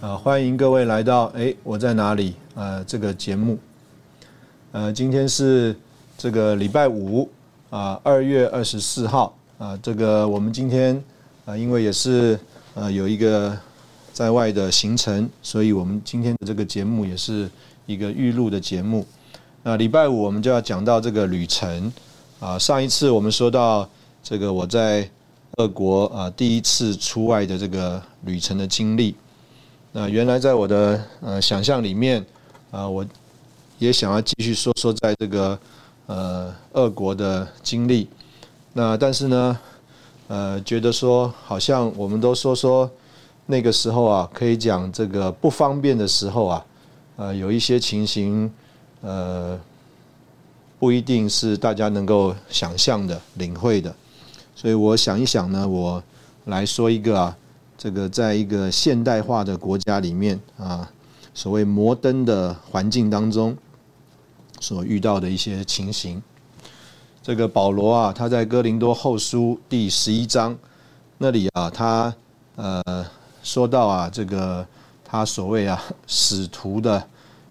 啊，欢迎各位来到哎，我在哪里？呃，这个节目，呃，今天是这个礼拜五啊，二月二十四号啊，这个我们今天啊，因为也是呃有一个在外的行程，所以我们今天的这个节目也是一个预录的节目。那礼拜五我们就要讲到这个旅程啊，上一次我们说到这个我在俄国啊第一次出外的这个旅程的经历。那原来在我的呃想象里面，啊，我也想要继续说说在这个呃俄国的经历。那但是呢，呃，觉得说好像我们都说说那个时候啊，可以讲这个不方便的时候啊，呃，有一些情形，呃，不一定是大家能够想象的、领会的。所以我想一想呢，我来说一个啊。这个在一个现代化的国家里面啊，所谓摩登的环境当中所遇到的一些情形。这个保罗啊，他在哥林多后书第十一章那里啊，他呃说到啊，这个他所谓啊使徒的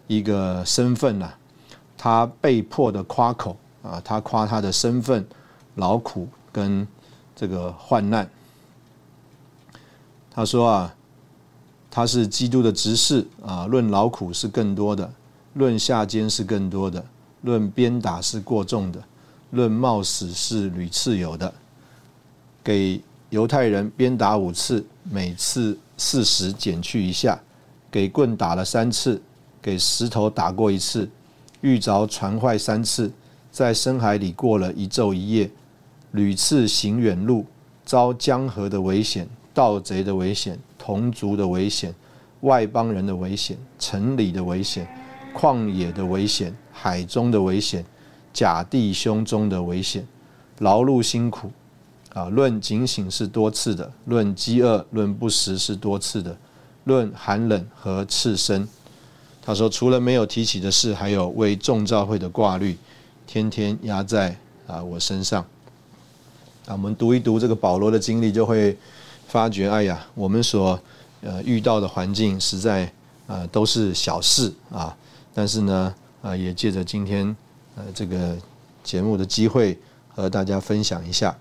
一个身份啊，他被迫的夸口啊，他夸他的身份劳苦跟这个患难。他说啊，他是基督的执事啊，论劳苦是更多的，论下监是更多的，论鞭打是过重的，论冒死是屡次有的。给犹太人鞭打五次，每次四十减去一下；给棍打了三次，给石头打过一次，遇着船坏三次，在深海里过了一昼一夜，屡次行远路，遭江河的危险。盗贼的危险，同族的危险，外邦人的危险，城里的危险，旷野的危险，海中的危险，假弟兄中的危险，劳碌辛苦，啊，论警醒是多次的，论饥饿，论不食是多次的，论寒冷和赤身。他说，除了没有提起的事，还有为众召会的挂虑，天天压在啊我身上。啊，我们读一读这个保罗的经历，就会。发觉，哎呀，我们所呃遇到的环境实在呃都是小事啊，但是呢，啊也借着今天呃这个节目的机会和大家分享一下。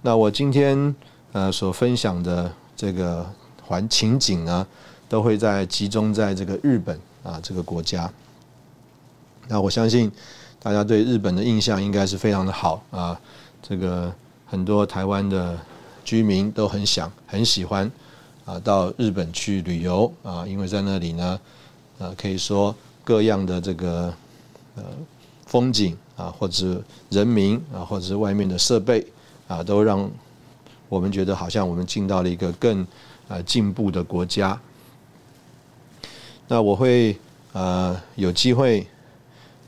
那我今天呃所分享的这个环情景呢，都会在集中在这个日本啊这个国家。那我相信大家对日本的印象应该是非常的好啊，这个很多台湾的。居民都很想很喜欢啊，到日本去旅游啊，因为在那里呢，呃，可以说各样的这个呃风景啊，或者人民啊，或者是外面的设备啊，都让我们觉得好像我们进到了一个更呃进步的国家。那我会呃有机会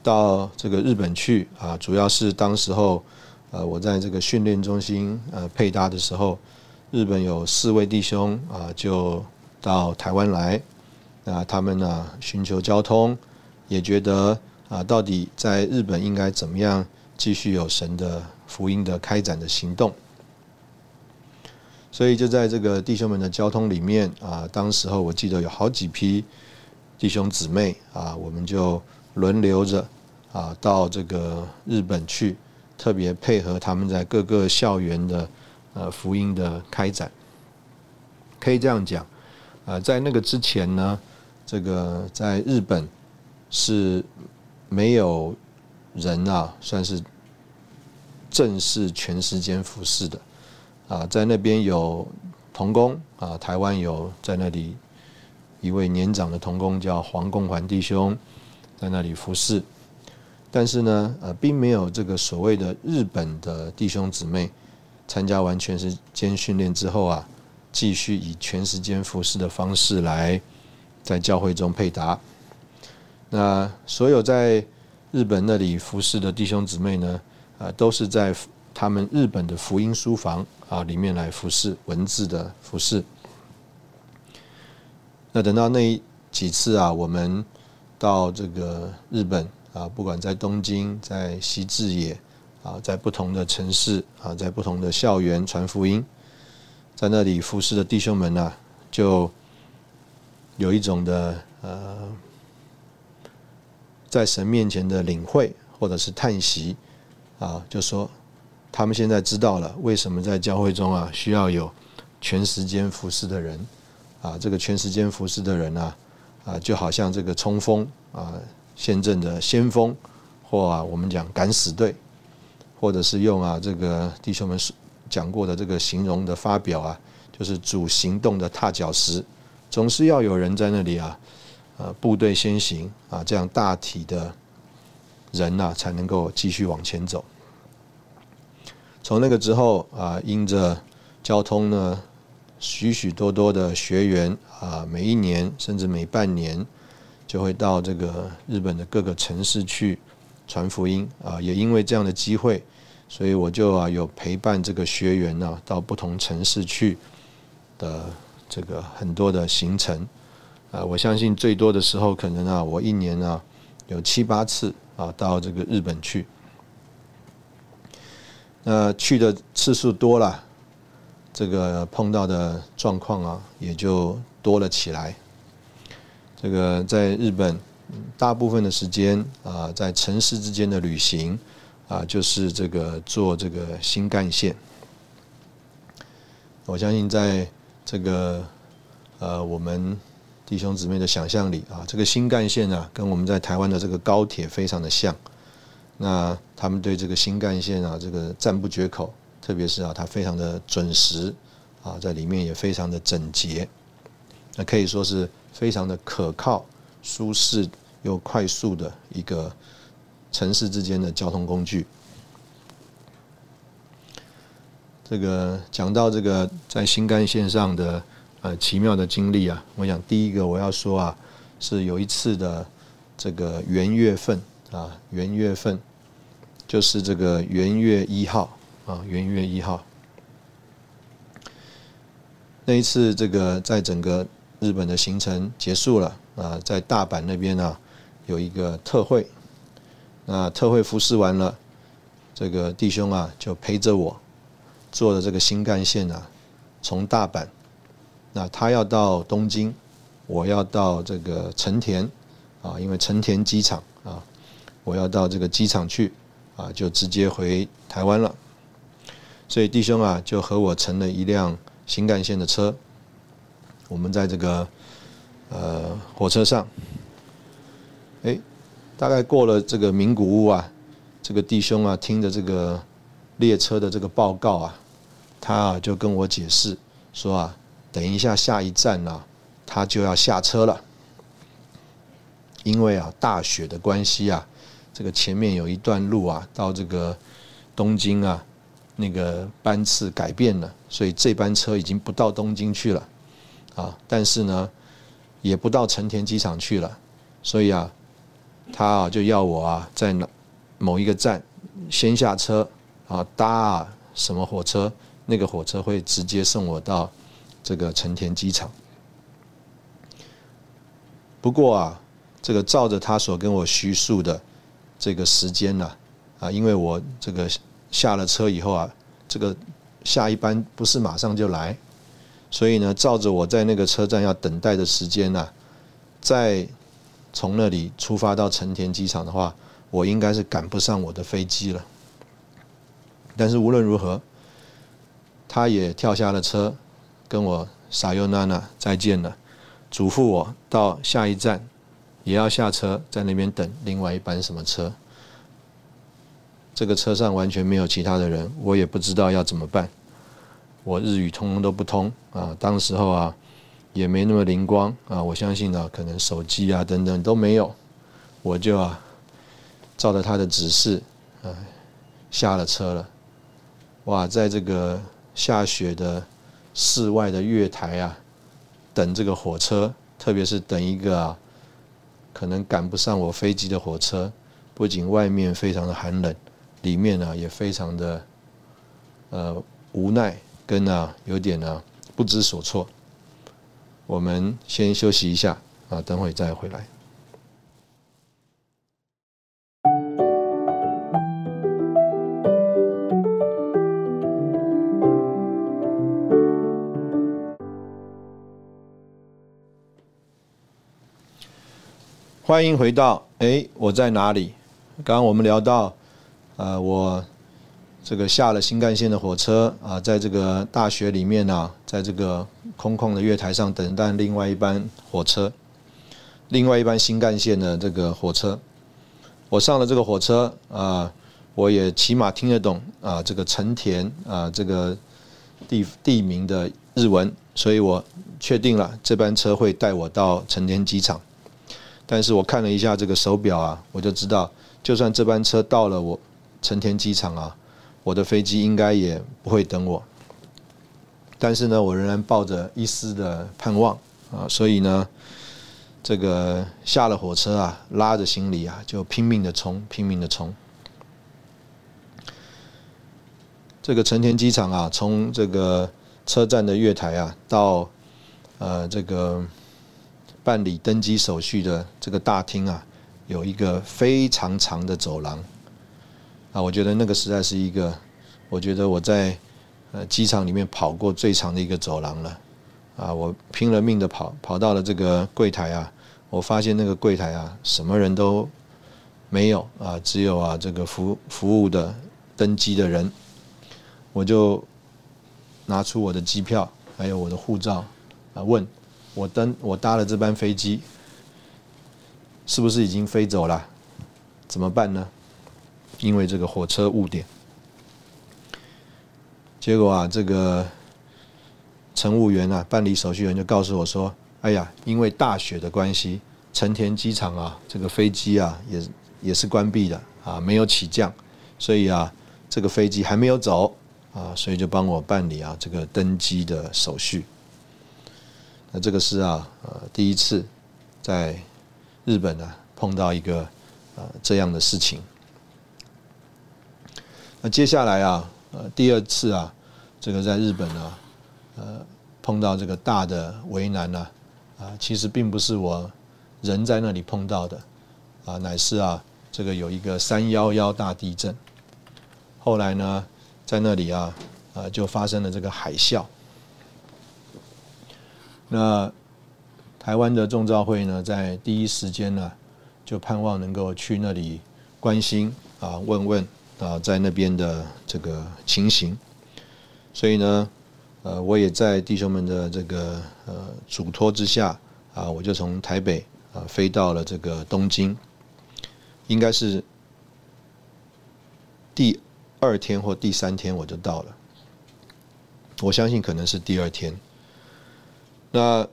到这个日本去啊，主要是当时候。呃，我在这个训练中心呃配搭的时候，日本有四位弟兄啊，就到台湾来，啊，他们呢寻求交通，也觉得啊，到底在日本应该怎么样继续有神的福音的开展的行动，所以就在这个弟兄们的交通里面啊，当时候我记得有好几批弟兄姊妹啊，我们就轮流着啊到这个日本去。特别配合他们在各个校园的呃福音的开展，可以这样讲，呃，在那个之前呢，这个在日本是没有人啊，算是正式全时间服侍的。啊，在那边有童工啊，台湾有在那里一位年长的童工叫黄公环弟兄，在那里服侍，但是呢，呃，并没有这个所谓的日本的弟兄姊妹参加完全时间训练之后啊，继续以全时间服侍的方式来在教会中配搭。那所有在日本那里服侍的弟兄姊妹呢，啊，都是在他们日本的福音书房啊里面来服侍文字的服侍。那等到那几次啊，我们到这个日本啊，不管在东京、在西志野啊，在不同的城市啊，在不同的校园传福音，在那里服侍的弟兄们呢，就有一种的呃。在神面前的领会，或者是叹息，啊，就说他们现在知道了为什么在教会中啊需要有全时间服侍的人，啊，这个全时间服侍的人呢，啊，就好像这个冲锋啊，先阵的先锋，或啊我们讲敢死队，或者是用啊这个弟兄们讲过的这个形容的发表啊，就是主行动的踏脚石，总是要有人在那里啊。呃，部队先行啊，这样大体的人呐，才能够继续往前走。从那个之后啊，因着交通呢，许许多多的学员啊，每一年甚至每半年就会到这个日本的各个城市去传福音啊。也因为这样的机会，所以我就啊有陪伴这个学员呢，到不同城市去的这个很多的行程。啊，我相信最多的时候，可能啊，我一年啊有七八次啊到这个日本去。那去的次数多了，这个碰到的状况啊也就多了起来。这个在日本，大部分的时间啊，在城市之间的旅行啊，就是这个坐这个新干线。我相信在这个呃我们。弟兄姊妹的想象里啊，这个新干线啊，跟我们在台湾的这个高铁非常的像。那他们对这个新干线啊，这个赞不绝口，特别是啊，它非常的准时啊，在里面也非常的整洁，那可以说是非常的可靠、舒适又快速的一个城市之间的交通工具。这个讲到这个在新干线上的。呃，奇妙的经历啊！我想第一个我要说啊，是有一次的这个元月份啊，元月份就是这个元月一号啊，元月一号那一次，这个在整个日本的行程结束了啊，在大阪那边呢有一个特会，那特会服侍完了，这个弟兄啊就陪着我坐的这个新干线啊，从大阪。那他要到东京，我要到这个成田，啊，因为成田机场啊，我要到这个机场去，啊，就直接回台湾了。所以弟兄啊，就和我乘了一辆新干线的车，我们在这个呃火车上，哎，大概过了这个名古屋啊，这个弟兄啊，听着这个列车的这个报告啊，他啊就跟我解释说啊。等一下，下一站呢，他就要下车了。因为啊，大雪的关系啊，这个前面有一段路啊，到这个东京啊，那个班次改变了，所以这班车已经不到东京去了啊。但是呢，也不到成田机场去了，所以啊，他啊就要我啊，在某一个站先下车啊，搭什么火车，那个火车会直接送我到。这个成田机场，不过啊，这个照着他所跟我叙述的这个时间呢，啊，因为我这个下了车以后啊，这个下一班不是马上就来，所以呢，照着我在那个车站要等待的时间呢，再从那里出发到成田机场的话，我应该是赶不上我的飞机了。但是无论如何，他也跳下了车。跟我撒尤娜娜再见了，嘱咐我到下一站也要下车，在那边等另外一班什么车。这个车上完全没有其他的人，我也不知道要怎么办。我日语通通都不通啊，当时候啊也没那么灵光啊，我相信呢，可能手机啊等等都没有，我就啊照着他的指示啊下了车了。哇，在这个下雪的室外的月台啊，等这个火车，特别是等一个啊可能赶不上我飞机的火车，不仅外面非常的寒冷，里面呢也非常的呃无奈。跟啊有点呢不知所措，我们先休息一下啊，等会再回来。欢迎回到哎，我在哪里？刚刚我们聊到，呃，我。这个下了新干线的火车啊，在这个大学里面呢，在这个空旷的月台上等待另外一班火车，另外一班新干线的这个火车。我上了这个火车啊，我也起码听得懂啊，这个成田啊这个地地名的日文，所以我确定了这班车会带我到成田机场。但是我看了一下这个手表啊，我就知道，就算这班车到了我成田机场啊。我的飞机应该也不会等我，但是呢，我仍然抱着一丝的盼望啊，所以呢，这个下了火车啊，拉着行李啊，就拼命的冲，拼命的冲。这个成田机场啊，从这个车站的月台啊，到呃这个办理登机手续的这个大厅啊，有一个非常长的走廊。啊，我觉得那个实在是一个，我觉得我在呃机场里面跑过最长的一个走廊了。啊，我拼了命的跑，跑到了这个柜台啊，我发现那个柜台啊，什么人都没有啊，只有啊这个服服务的登机的人。我就拿出我的机票，还有我的护照啊，问我登我搭了这班飞机，是不是已经飞走了？怎么办呢？因为这个火车误点，结果啊，这个乘务员啊，办理手续员就告诉我说：“哎呀，因为大雪的关系，成田机场啊，这个飞机啊，也也是关闭的啊，没有起降，所以啊，这个飞机还没有走啊，所以就帮我办理啊这个登机的手续。那这个是啊，呃，第一次在日本呢碰到一个呃这样的事情。”那接下来啊，呃，第二次啊，这个在日本呢，呃，碰到这个大的为难呢，啊，其实并不是我人在那里碰到的，啊，乃是啊，这个有一个三幺幺大地震，后来呢，在那里啊，啊，就发生了这个海啸。那台湾的众召会呢，在第一时间呢，就盼望能够去那里关心啊，问问。啊，在那边的这个情形，所以呢，呃，我也在弟兄们的这个呃嘱托之下，啊，我就从台北啊飞到了这个东京，应该是第二天或第三天我就到了，我相信可能是第二天。那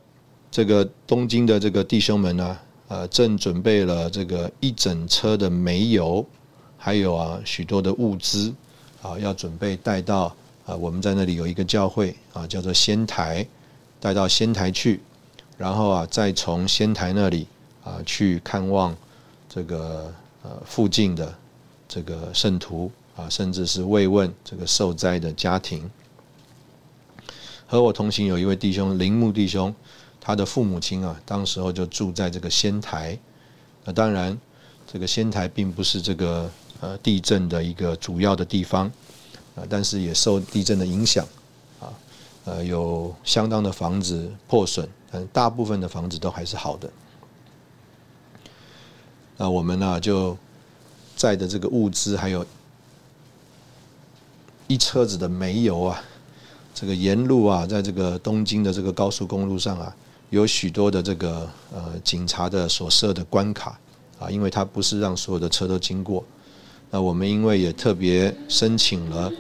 这个东京的这个弟兄们呢，呃，正准备了这个一整车的煤油。还有啊，许多的物资啊，要准备带到啊，我们在那里有一个教会啊，叫做仙台，带到仙台去，然后啊，再从仙台那里啊去看望这个呃附近的这个圣徒啊，甚至是慰问这个受灾的家庭。和我同行有一位弟兄铃木弟兄，他的父母亲啊，当时候就住在这个仙台。那当然，这个仙台并不是这个。呃，地震的一个主要的地方，啊，但是也受地震的影响，啊，呃，有相当的房子破损，但大部分的房子都还是好的。那我们呢，就载的这个物资，还有一车子的煤油啊，这个沿路啊，在这个东京的这个高速公路上啊，有许多的这个呃警察的所设的关卡啊，因为它不是让所有的车都经过。那我们因为也特别申请了，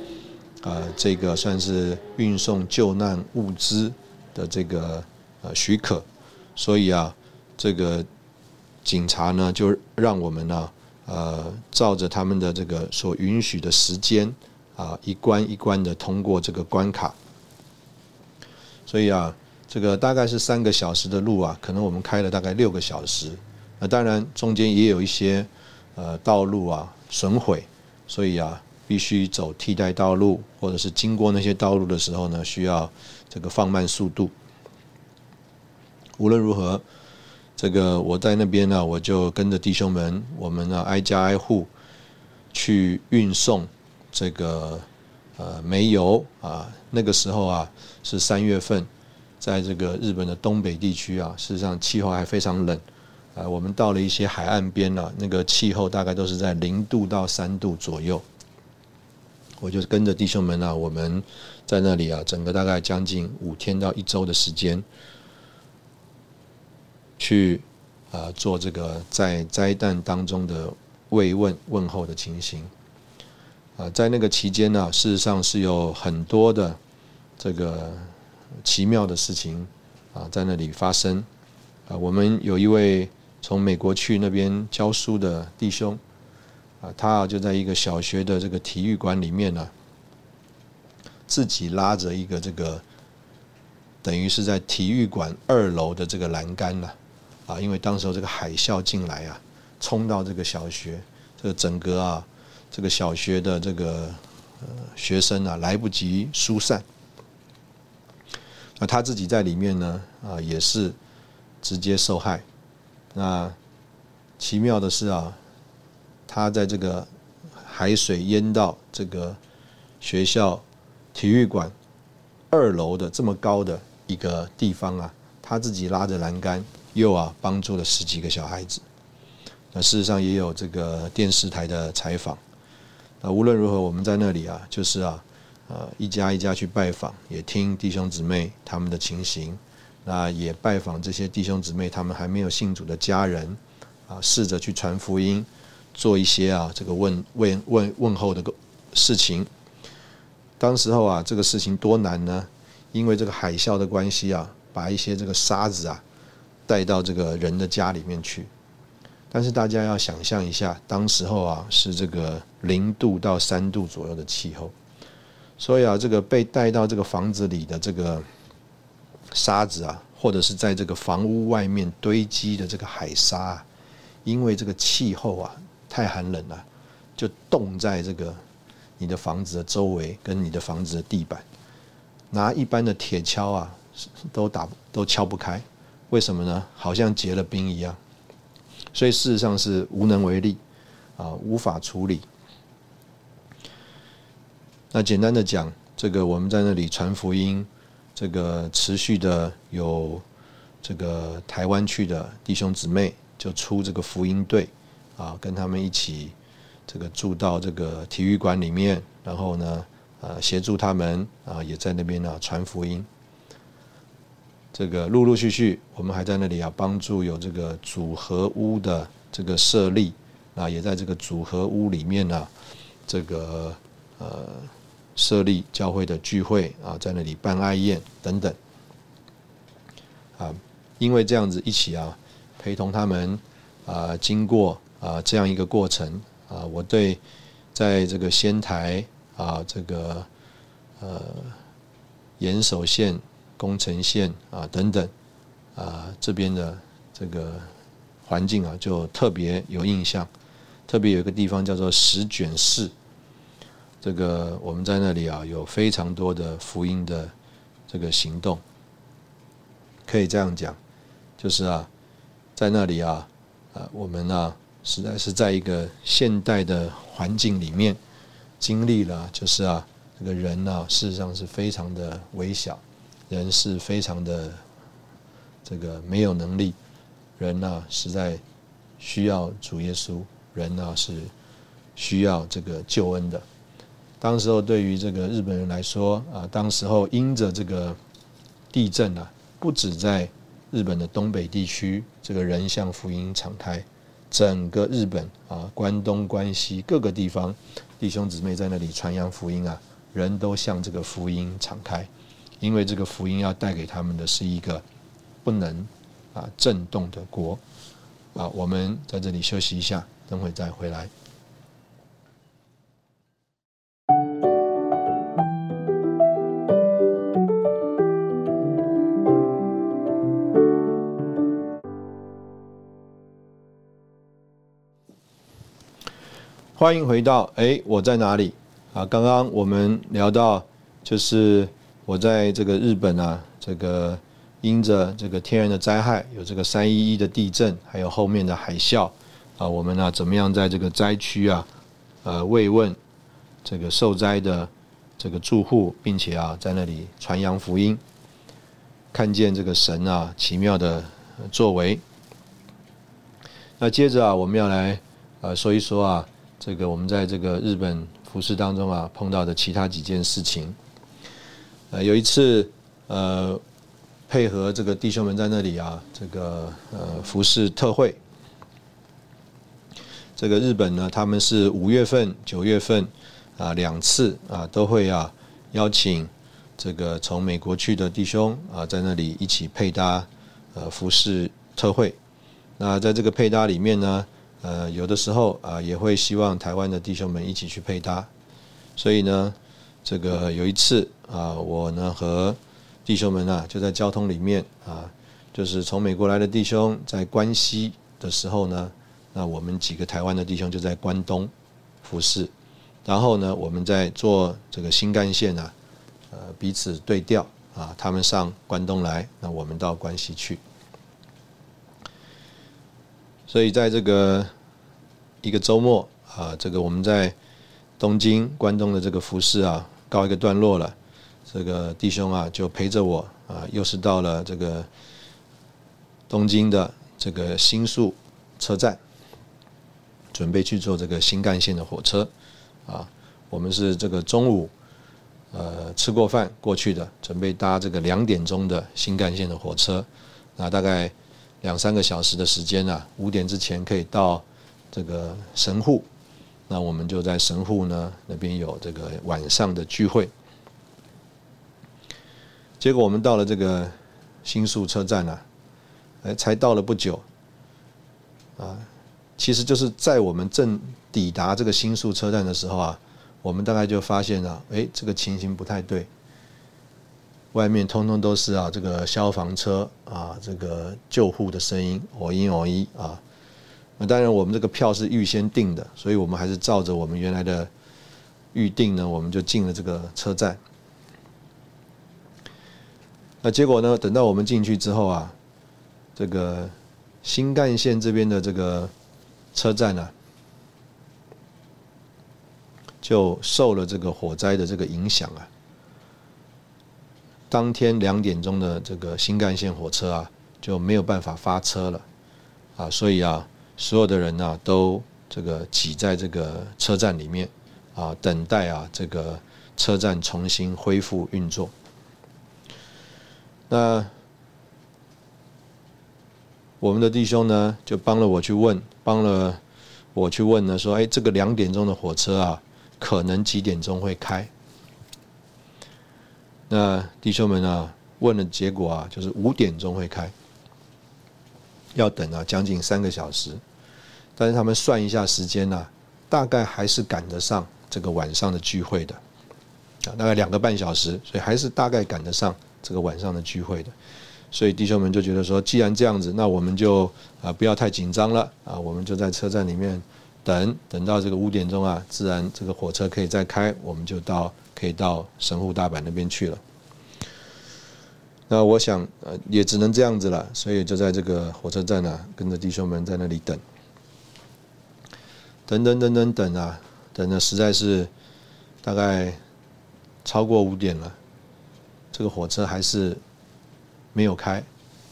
呃，这个算是运送救难物资的这个呃许可，所以啊，这个警察呢就让我们呢，呃，照着他们的这个所允许的时间啊，一关一关的通过这个关卡。所以啊，这个大概是三个小时的路啊，可能我们开了大概六个小时。那当然中间也有一些呃道路啊。损毁，所以啊，必须走替代道路，或者是经过那些道路的时候呢，需要这个放慢速度。无论如何，这个我在那边呢，我就跟着弟兄们，我们呢挨家挨户去运送这个呃煤油啊。那个时候啊是三月份，在这个日本的东北地区啊，事实上气候还非常冷。啊，我们到了一些海岸边了，那个气候大概都是在零度到三度左右。我就跟着弟兄们啊，我们在那里啊，整个大概将近五天到一周的时间，去啊做这个在灾难当中的慰问问候的情形。啊，在那个期间呢，事实上是有很多的这个奇妙的事情啊在那里发生。啊，我们有一位。从美国去那边教书的弟兄，啊，他就在一个小学的这个体育馆里面呢，自己拉着一个这个，等于是在体育馆二楼的这个栏杆了，啊，因为当时候这个海啸进来啊，冲到这个小学，这个整个啊，这个小学的这个呃学生啊，来不及疏散，那他自己在里面呢，啊，也是直接受害。那奇妙的是啊，他在这个海水淹到这个学校体育馆二楼的这么高的一个地方啊，他自己拉着栏杆，又啊帮助了十几个小孩子。那事实上也有这个电视台的采访。那无论如何，我们在那里啊，就是啊，呃，一家一家去拜访，也听弟兄姊妹他们的情形。那也拜访这些弟兄姊妹，他们还没有信主的家人，啊，试着去传福音，做一些啊这个问问问问候的个事情。当时候啊，这个事情多难呢？因为这个海啸的关系啊，把一些这个沙子啊带到这个人的家里面去。但是大家要想象一下，当时候啊是这个零度到三度左右的气候，所以啊，这个被带到这个房子里的这个。沙子啊，或者是在这个房屋外面堆积的这个海沙，啊因为这个气候啊太寒冷了，就冻在这个你的房子的周围跟你的房子的地板，拿一般的铁锹啊都打都敲不开，为什么呢？好像结了冰一样，所以事实上是无能为力啊，无法处理。那简单的讲，这个我们在那里传福音。这个持续的有这个台湾去的弟兄姊妹就出这个福音队啊，跟他们一起这个住到这个体育馆里面，然后呢，呃，协助他们啊，也在那边呢传福音。这个陆陆续续，我们还在那里啊帮助有这个组合屋的这个设立啊，也在这个组合屋里面呢，这个呃。设立教会的聚会啊，在那里办爱宴等等，啊，因为这样子一起啊，陪同他们啊，经过啊这样一个过程啊，我对在这个仙台啊，这个呃岩手县、宫城县啊等等啊这边的这个环境啊，就特别有印象，特别有一个地方叫做石卷市。这个我们在那里啊，有非常多的福音的这个行动，可以这样讲，就是啊，在那里啊，啊，我们呢，实在是在一个现代的环境里面经历了，就是啊，这个人呢，事实上是非常的微小，人是非常的这个没有能力，人呢，实在需要主耶稣，人呢是需要这个救恩的。当时候对于这个日本人来说啊，当时候因着这个地震啊，不止在日本的东北地区这个人向福音敞开，整个日本啊，关东、关西各个地方弟兄姊妹在那里传扬福音啊，人都向这个福音敞开，因为这个福音要带给他们的是一个不能啊震动的国啊。我们在这里休息一下，等会再回来。欢迎回到哎，我在哪里啊？刚刚我们聊到，就是我在这个日本啊，这个因着这个天然的灾害，有这个三一一的地震，还有后面的海啸啊，我们呢怎么样在这个灾区啊，呃慰问这个受灾的这个住户，并且啊在那里传扬福音，看见这个神啊奇妙的作为。那接着啊，我们要来呃说一说啊。这个我们在这个日本服饰当中啊碰到的其他几件事情，呃，有一次呃配合这个弟兄们在那里啊，这个呃服饰特会，这个日本呢他们是五月份、九月份啊两次啊都会啊邀请这个从美国去的弟兄啊在那里一起配搭呃服饰特会，那在这个配搭里面呢。呃，有的时候啊，也会希望台湾的弟兄们一起去配搭，所以呢，这个有一次啊，我呢和弟兄们啊就在交通里面啊，就是从美国来的弟兄在关西的时候呢，那我们几个台湾的弟兄就在关东服侍，然后呢，我们在做这个新干线啊，呃，彼此对调啊，他们上关东来，那我们到关西去。所以在这个一个周末啊，这个我们在东京关东的这个服饰啊告一个段落了，这个弟兄啊就陪着我啊，又是到了这个东京的这个新宿车站，准备去坐这个新干线的火车啊。我们是这个中午呃吃过饭过去的，准备搭这个两点钟的新干线的火车，那大概。两三个小时的时间啊，五点之前可以到这个神户，那我们就在神户呢那边有这个晚上的聚会。结果我们到了这个新宿车站啊，哎，才到了不久，啊，其实就是在我们正抵达这个新宿车站的时候啊，我们大概就发现了，哎，这个情形不太对。外面通通都是啊，这个消防车啊，这个救护的声音，哦一哦一啊。那当然，我们这个票是预先订的，所以我们还是照着我们原来的预定呢，我们就进了这个车站。那结果呢，等到我们进去之后啊，这个新干线这边的这个车站呢，就受了这个火灾的这个影响啊。当天两点钟的这个新干线火车啊，就没有办法发车了，啊，所以啊，所有的人呢都这个挤在这个车站里面，啊，等待啊这个车站重新恢复运作。那我们的弟兄呢，就帮了我去问，帮了我去问呢，说，哎，这个两点钟的火车啊，可能几点钟会开？那弟兄们啊，问的结果啊，就是五点钟会开，要等啊将近三个小时，但是他们算一下时间呢，大概还是赶得上这个晚上的聚会的，啊，大概两个半小时，所以还是大概赶得上这个晚上的聚会的，所以弟兄们就觉得说，既然这样子，那我们就啊不要太紧张了啊，我们就在车站里面等，等到这个五点钟啊，自然这个火车可以再开，我们就到。可以到神户大阪那边去了。那我想，呃，也只能这样子了，所以就在这个火车站呢，跟着弟兄们在那里等，等等等等等啊，等的实在是大概超过五点了，这个火车还是没有开。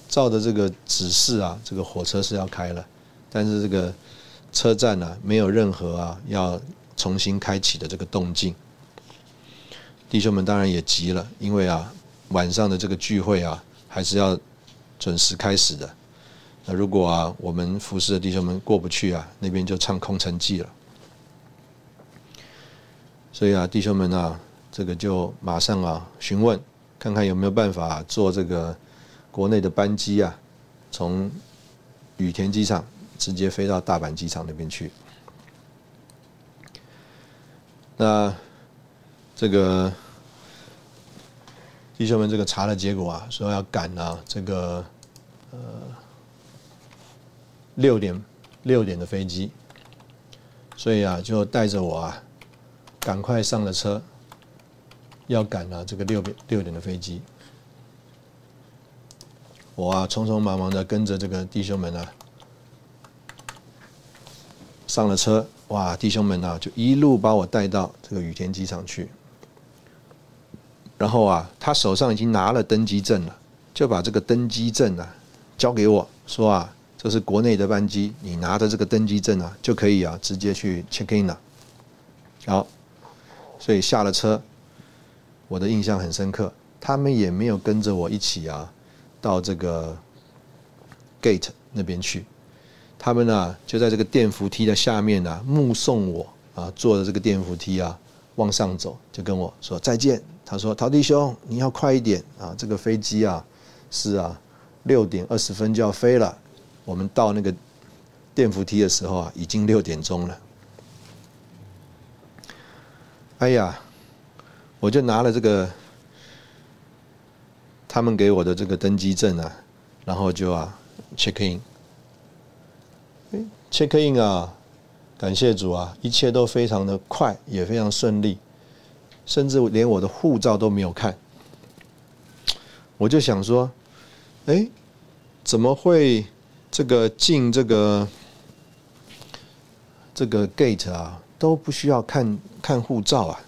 照着这个指示啊，这个火车是要开了，但是这个车站呢，没有任何啊要重新开启的这个动静。弟兄们当然也急了，因为啊，晚上的这个聚会啊，还是要准时开始的。那如果啊，我们服侍的弟兄们过不去啊，那边就唱空城计了。所以啊，弟兄们啊，这个就马上啊询问，看看有没有办法坐这个国内的班机啊，从羽田机场直接飞到大阪机场那边去。那这个弟兄们，这个查的结果啊，说要赶啊，这个呃六点六点的飞机，所以啊，就带着我啊，赶快上了车，要赶啊这个六点六点的飞机。我啊，匆匆忙忙的跟着这个弟兄们啊，上了车。哇，弟兄们呐，就一路把我带到这个羽田机场去。然后啊，他手上已经拿了登机证了，就把这个登机证啊交给我说啊，这是国内的班机，你拿着这个登机证啊就可以啊直接去 check in 了。好，所以下了车，我的印象很深刻，他们也没有跟着我一起啊到这个 gate 那边去。他们呢，就在这个电扶梯的下面呢，目送我啊，坐着这个电扶梯啊往上走，就跟我说再见。他说：“陶弟兄，你要快一点啊，这个飞机啊是啊六点二十分就要飞了。我们到那个电扶梯的时候啊，已经六点钟了。”哎呀，我就拿了这个他们给我的这个登机证啊，然后就啊 check in。Check in 啊，感谢主啊，一切都非常的快，也非常顺利，甚至连我的护照都没有看。我就想说，哎，怎么会这个进这个这个 gate 啊都不需要看看护照啊？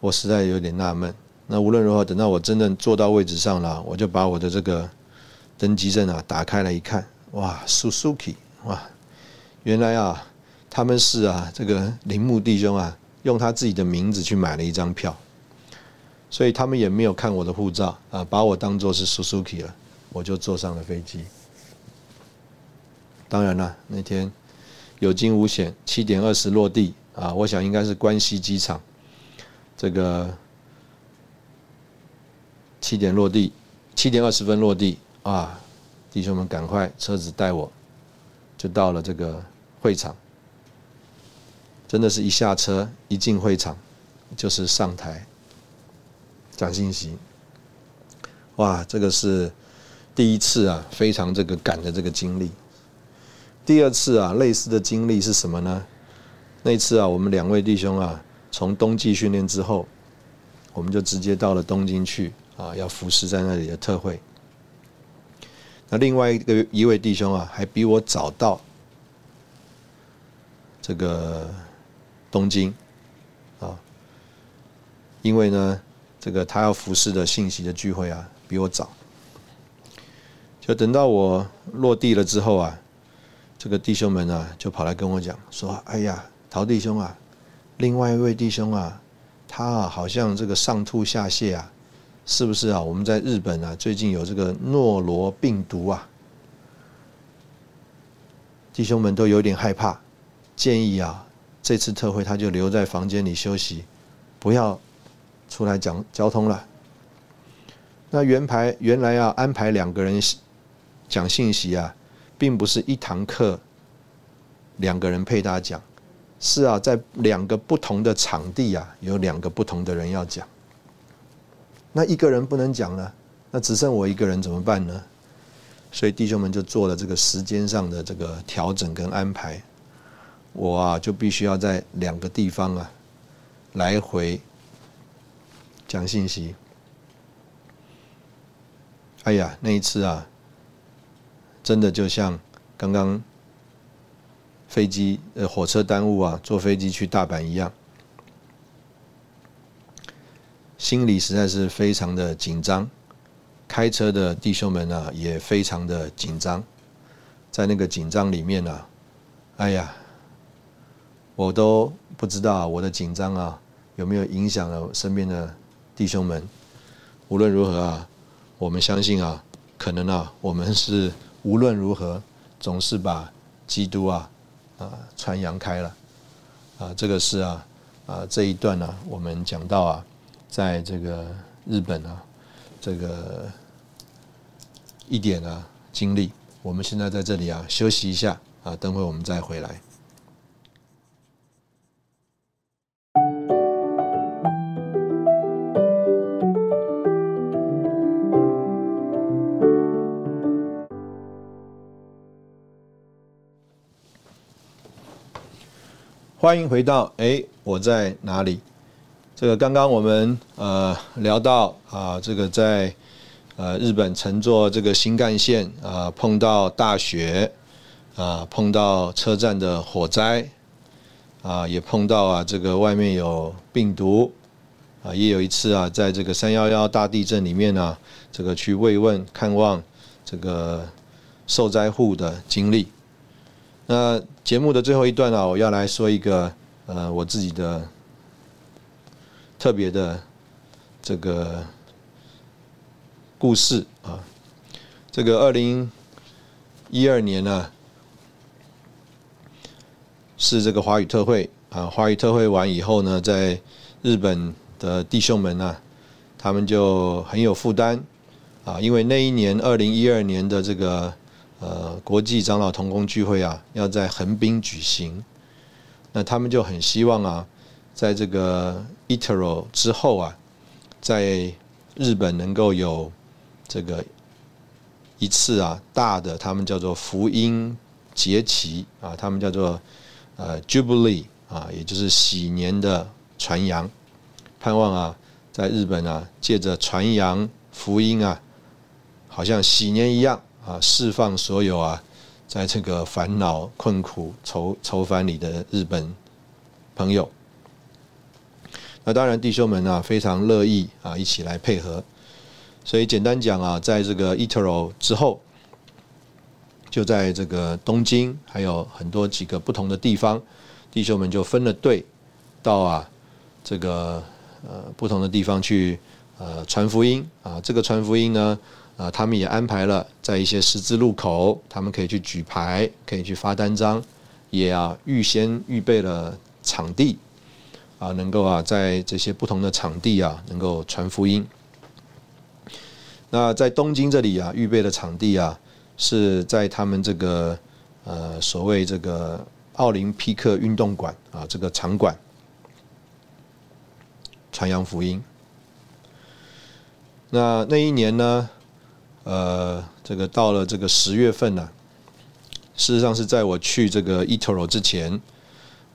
我实在有点纳闷。那无论如何，等到我真正坐到位置上了，我就把我的这个登机证啊打开了一看。哇，Suzuki，哇，原来啊，他们是啊，这个铃木弟兄啊，用他自己的名字去买了一张票，所以他们也没有看我的护照啊，把我当做是 Suzuki 了，我就坐上了飞机。当然了，那天有惊无险，七点二十落地啊，我想应该是关西机场，这个七点落地，七点二十分落地啊。弟兄们，赶快车子带我，就到了这个会场。真的是一下车一进会场，就是上台讲信息。哇，这个是第一次啊，非常这个赶的这个经历。第二次啊，类似的经历是什么呢？那次啊，我们两位弟兄啊，从冬季训练之后，我们就直接到了东京去啊，要服侍在那里的特会。那另外一个一位弟兄啊，还比我早到这个东京啊，因为呢，这个他要服侍的信息的聚会啊，比我早。就等到我落地了之后啊，这个弟兄们啊，就跑来跟我讲说：“哎呀，陶弟兄啊，另外一位弟兄啊，他啊好像这个上吐下泻啊。”是不是啊？我们在日本啊，最近有这个诺罗病毒啊，弟兄们都有点害怕，建议啊，这次特会他就留在房间里休息，不要出来讲交通了。那原排原来要安排两个人讲信息啊，并不是一堂课两个人配他讲，是啊，在两个不同的场地啊，有两个不同的人要讲。那一个人不能讲了，那只剩我一个人怎么办呢？所以弟兄们就做了这个时间上的这个调整跟安排。我啊就必须要在两个地方啊来回讲信息。哎呀，那一次啊，真的就像刚刚飞机呃火车耽误啊，坐飞机去大阪一样。心里实在是非常的紧张，开车的弟兄们啊也非常的紧张，在那个紧张里面呢，哎呀，我都不知道我的紧张啊有没有影响了身边的弟兄们。无论如何啊，我们相信啊，可能啊，我们是无论如何总是把基督啊啊传扬开了啊，这个是啊啊这一段呢，我们讲到啊，在这个日本啊，这个一点啊经历，我们现在在这里啊休息一下啊，等会我们再回来。欢迎回到哎，我在哪里？这个刚刚我们呃聊到啊，这个在呃日本乘坐这个新干线啊，碰到大雪啊，碰到车站的火灾啊，也碰到啊这个外面有病毒啊，也有一次啊，在这个三幺幺大地震里面呢，这个去慰问看望这个受灾户的经历。那节目的最后一段呢，我要来说一个呃我自己的特别的这个故事啊。这个二零一二年呢，是这个华语特会啊，华语特会完以后呢，在日本的弟兄们呢，他们就很有负担啊，因为那一年二零一二年的这个。呃，国际长老同工聚会啊，要在横滨举行，那他们就很希望啊，在这个 Itero 之后啊，在日本能够有这个一次啊大的，他们叫做福音节期啊，他们叫做呃 Jubilee 啊，也就是喜年的传扬，盼望啊，在日本啊，借着传扬福音啊，好像喜年一样。啊，释放所有啊，在这个烦恼、困苦、愁愁烦里的日本朋友。那当然，弟兄们啊，非常乐意啊，一起来配合。所以简单讲啊，在这个 Itero 之后，就在这个东京，还有很多几个不同的地方，弟兄们就分了队，到啊这个呃不同的地方去呃传福音啊。这个传福音呢。啊，他们也安排了在一些十字路口，他们可以去举牌，可以去发单张，也啊预先预备了场地，啊，能够啊在这些不同的场地啊能够传福音。那在东京这里啊，预备的场地啊是在他们这个呃所谓这个奥林匹克运动馆啊这个场馆传扬福音。那那一年呢？呃，这个到了这个十月份呢，事实上是在我去这个 Etoro 之前，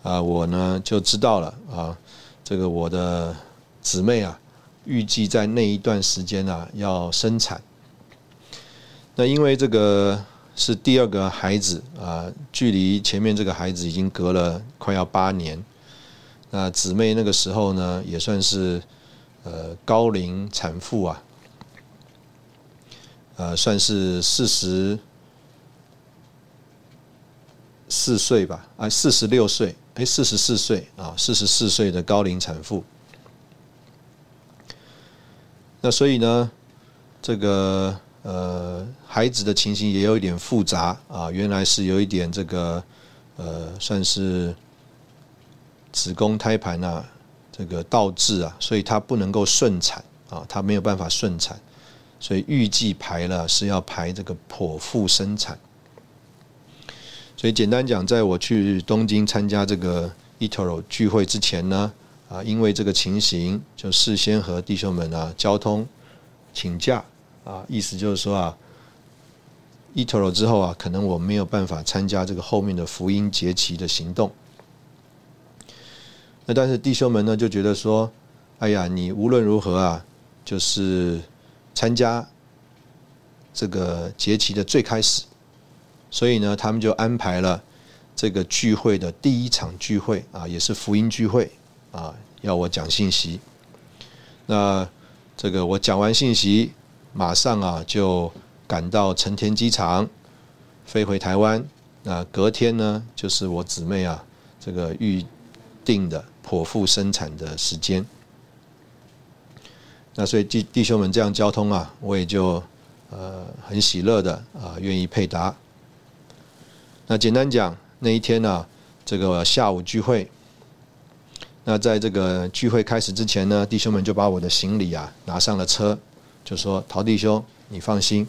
啊，我呢就知道了啊，这个我的姊妹啊，预计在那一段时间啊要生产。那因为这个是第二个孩子啊，距离前面这个孩子已经隔了快要八年，那姊妹那个时候呢也算是呃高龄产妇啊。呃，算是四十四岁吧，啊，四十六岁，哎，四十四岁啊，四十四岁的高龄产妇。那所以呢，这个呃，孩子的情形也有一点复杂啊，原来是有一点这个呃，算是子宫胎盘啊，这个倒置啊，所以它不能够顺产啊，它没有办法顺产。所以预计排了是要排这个剖腹生产，所以简单讲，在我去东京参加这个 Etoro 聚会之前呢，啊，因为这个情形，就事先和弟兄们啊交通请假啊，意思就是说啊，Etoro 之后啊，可能我没有办法参加这个后面的福音节期的行动。那但是弟兄们呢就觉得说，哎呀，你无论如何啊，就是。参加这个节期的最开始，所以呢，他们就安排了这个聚会的第一场聚会啊，也是福音聚会啊，要我讲信息。那这个我讲完信息，马上啊就赶到成田机场，飞回台湾。那隔天呢，就是我姊妹啊这个预定的剖腹生产的时间。那所以弟弟兄们这样交通啊，我也就呃很喜乐的啊愿意配搭。那简单讲，那一天呢，这个下午聚会，那在这个聚会开始之前呢，弟兄们就把我的行李啊拿上了车，就说陶弟兄，你放心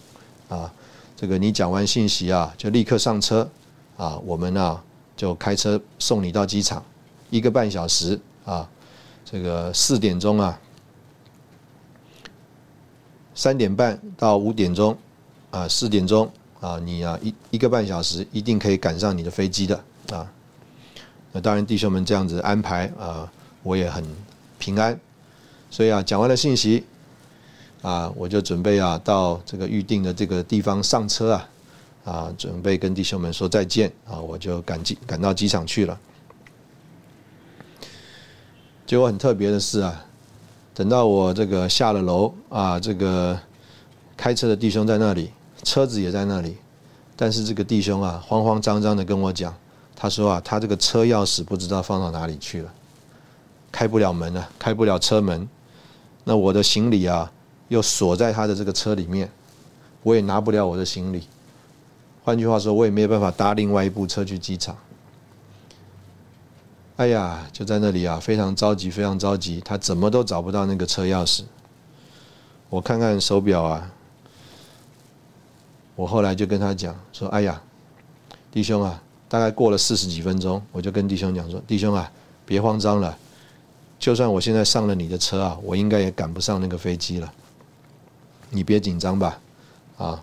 啊，这个你讲完信息啊，就立刻上车啊，我们呢就开车送你到机场，一个半小时啊，这个四点钟啊。三点半到五点钟，啊，四点钟啊，你啊一一个半小时一定可以赶上你的飞机的啊。那当然弟兄们这样子安排啊，我也很平安。所以啊，讲完了信息啊，我就准备啊到这个预定的这个地方上车啊，啊，准备跟弟兄们说再见啊，我就赶机赶到机场去了。结果很特别的是啊。等到我这个下了楼啊，这个开车的弟兄在那里，车子也在那里，但是这个弟兄啊，慌慌张张的跟我讲，他说啊，他这个车钥匙不知道放到哪里去了，开不了门了，开不了车门，那我的行李啊，又锁在他的这个车里面，我也拿不了我的行李，换句话说，我也没有办法搭另外一部车去机场。哎呀，就在那里啊，非常着急，非常着急。他怎么都找不到那个车钥匙。我看看手表啊，我后来就跟他讲说：“哎呀，弟兄啊，大概过了四十几分钟，我就跟弟兄讲说：弟兄啊，别慌张了，就算我现在上了你的车啊，我应该也赶不上那个飞机了。你别紧张吧，啊，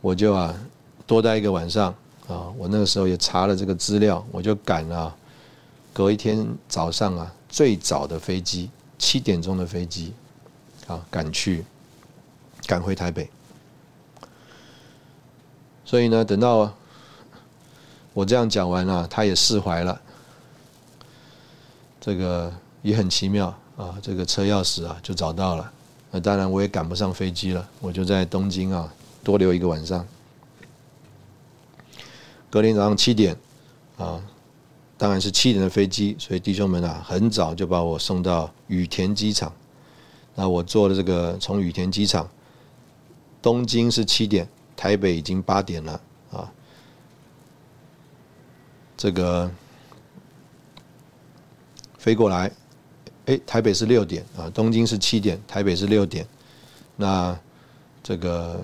我就啊多待一个晚上。”啊，我那个时候也查了这个资料，我就赶啊，隔一天早上啊，最早的飞机七点钟的飞机，啊，赶去赶回台北。所以呢，等到我这样讲完了，他也释怀了。这个也很奇妙啊，这个车钥匙啊就找到了。那当然我也赶不上飞机了，我就在东京啊多留一个晚上。隔天早上七点，啊，当然是七点的飞机，所以弟兄们啊，很早就把我送到羽田机场。那我坐的这个从羽田机场，东京是七点，台北已经八点了啊。这个飞过来，哎，台北是六点啊，东京是七点，台北是六点。那这个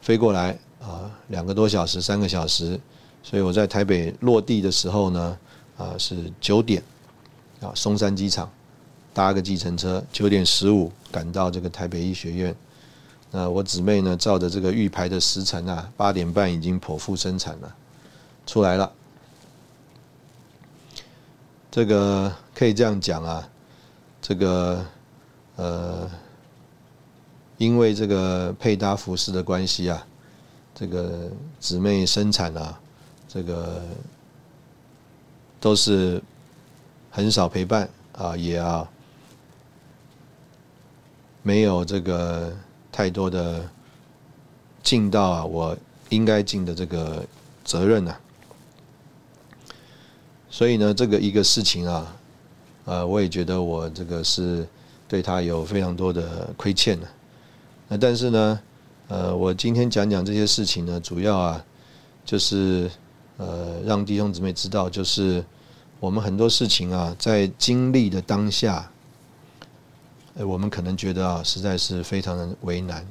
飞过来。啊，两个多小时，三个小时，所以我在台北落地的时候呢，啊是九点，啊松山机场，搭个计程车，九点十五赶到这个台北医学院。那我姊妹呢，照着这个预排的时辰啊，八点半已经剖腹生产了，出来了。这个可以这样讲啊，这个呃，因为这个配搭服饰的关系啊。这个姊妹生产啊，这个都是很少陪伴啊，也啊没有这个太多的尽到啊我应该尽的这个责任呐。所以呢，这个一个事情啊，呃，我也觉得我这个是对他有非常多的亏欠的。那但是呢？呃，我今天讲讲这些事情呢，主要啊，就是呃，让弟兄姊妹知道，就是我们很多事情啊，在经历的当下，哎，我们可能觉得啊，实在是非常的为难，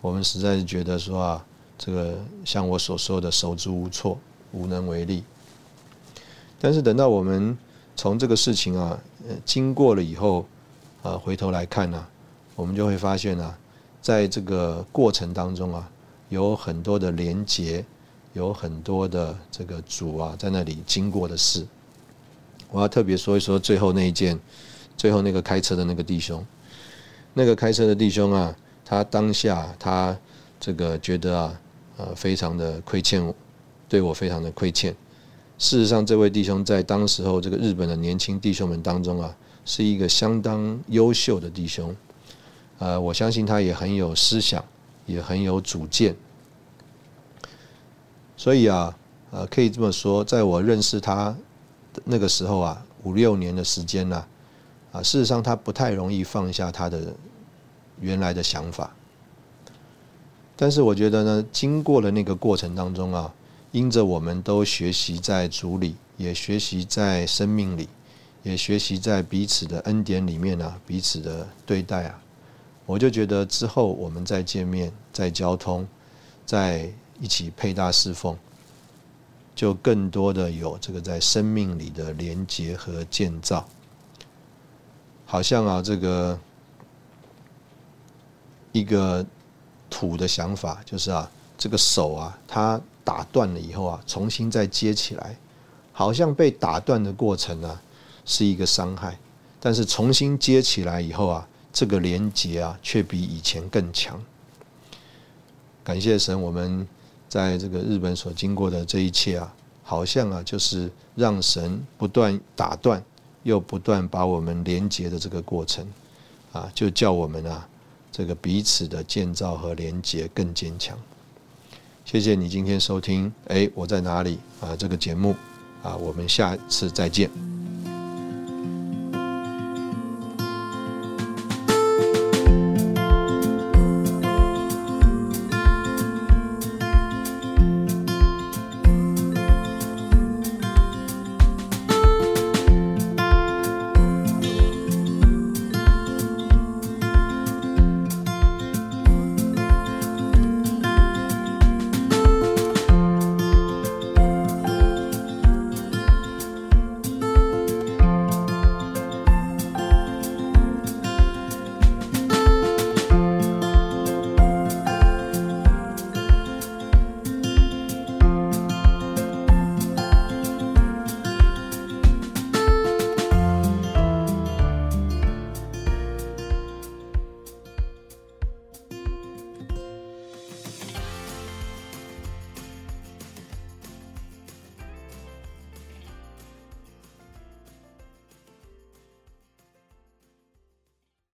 我们实在是觉得说啊，这个像我所说的手足无措，无能为力。但是等到我们从这个事情啊，经过了以后，啊，回头来看呢，我们就会发现呢。在这个过程当中啊，有很多的连结，有很多的这个主啊在那里经过的事。我要特别说一说最后那一件，最后那个开车的那个弟兄，那个开车的弟兄啊，他当下他这个觉得啊，呃，非常的亏欠我，对我非常的亏欠。事实上，这位弟兄在当时候这个日本的年轻弟兄们当中啊，是一个相当优秀的弟兄。呃，我相信他也很有思想，也很有主见，所以啊，呃，可以这么说，在我认识他那个时候啊，五六年的时间呢，啊，啊事实上他不太容易放下他的原来的想法。但是我觉得呢，经过了那个过程当中啊，因着我们都学习在主里，也学习在生命里，也学习在彼此的恩典里面啊，彼此的对待啊，我就觉得之后我们再见面、再交通、再一起配搭侍奉，就更多的有这个在生命里的连接和建造。好像啊，这个一个土的想法就是啊，这个手啊，它打断了以后啊，重新再接起来，好像被打断的过程啊，是一个伤害，但是重新接起来以后啊，这个连接啊，却比以前更强。感谢神，我们在这个日本所经过的这一切啊，好像啊，就是让神不断打断。又不断把我们连接的这个过程，啊，就叫我们啊，这个彼此的建造和连接更坚强。谢谢你今天收听，哎，我在哪里啊？这个节目啊，我们下次再见。